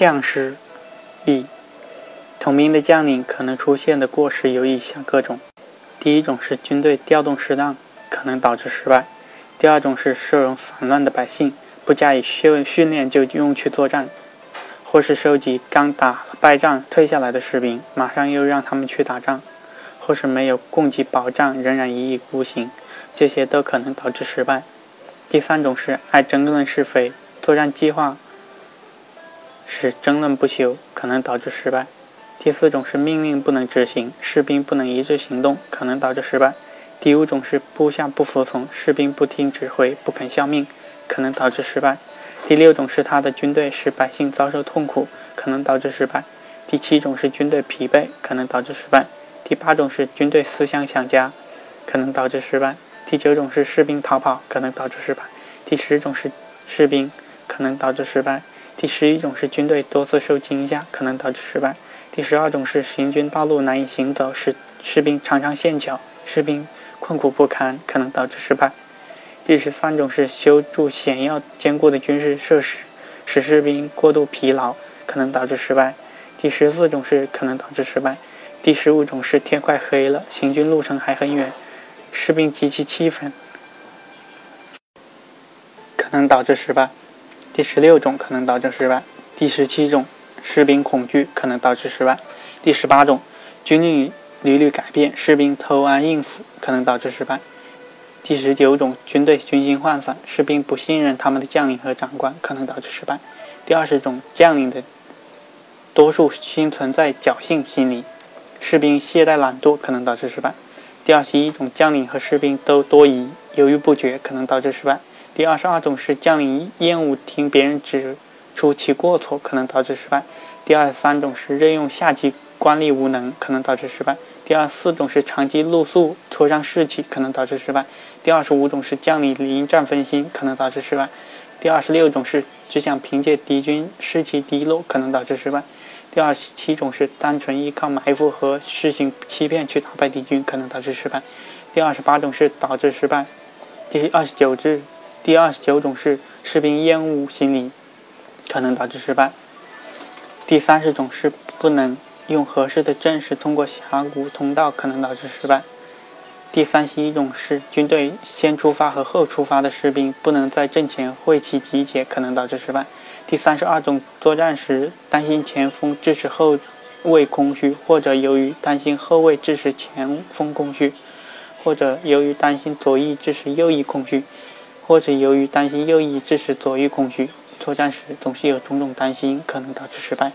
将士一，统兵的将领可能出现的过失有以下各种：第一种是军队调动失当，可能导致失败；第二种是收容散乱的百姓，不加以训训练就用去作战，或是收集刚打败仗退下来的士兵，马上又让他们去打仗，或是没有供给保障仍然一意孤行，这些都可能导致失败。第三种是爱争论是非，作战计划。是争论不休，可能导致失败。第四种是命令不能执行，士兵不能一致行动，可能导致失败。第五种是部下不服从，士兵不听指挥，不肯效命，可能导致失败。第六种是他的军队使百姓遭受痛苦，可能导致失败。第七种是军队疲惫，可能导致失败。第八种是军队思想想家，可能导致失败。第九种是士兵逃跑，可能导致失败。第十种是士兵可能导致失败。第十一种是军队多次受惊吓，可能导致失败。第十二种是行军道路难以行走，使士兵常常陷脚，士兵困苦不堪，可能导致失败。第十三种是修筑险要坚固的军事设施，使士兵过度疲劳，可能导致失败。第十四种是可能导致失败。第十五种是天快黑了，行军路程还很远，士兵极其气愤，可能导致失败。第十六种可能导致失败。第十七种，士兵恐惧可能导致失败。第十八种，军令屡屡改变，士兵偷安应付可能导致失败。第十九种，军队军心涣散，士兵不信任他们的将领和长官，可能导致失败。第二十种，将领的多数心存在侥幸心理，士兵懈怠懒惰，可能导致失败。第二十一种，将领和士兵都多疑、犹豫不决，可能导致失败。第二十二种是将领厌恶听别人指出其过错，可能导致失败。第二十三种是任用下级官吏无能，可能导致失败。第二十四种是长期露宿挫伤士气，可能导致失败。第二十五种是将领临战分心，可能导致失败。第二十六种是只想凭借敌军士气低落，可能导致失败。第二十七种是单纯依靠埋伏和施行欺骗去打败敌军，可能导致失败。第二十八种是导致失败。第二十九至。第二十九种是士兵厌恶心理，可能导致失败。第三十种是不能用合适的阵势通过峡谷通道，可能导致失败。第三十一种是军队先出发和后出发的士兵不能在阵前会齐集结，可能导致失败。第三十二种作战时担心前锋致使后卫空虚，或者由于担心后卫致使前锋空虚，或者由于担心左翼致使右翼空虚。或者由于担心右翼致使左翼空虚，作战时总是有种种担心，可能导致失败。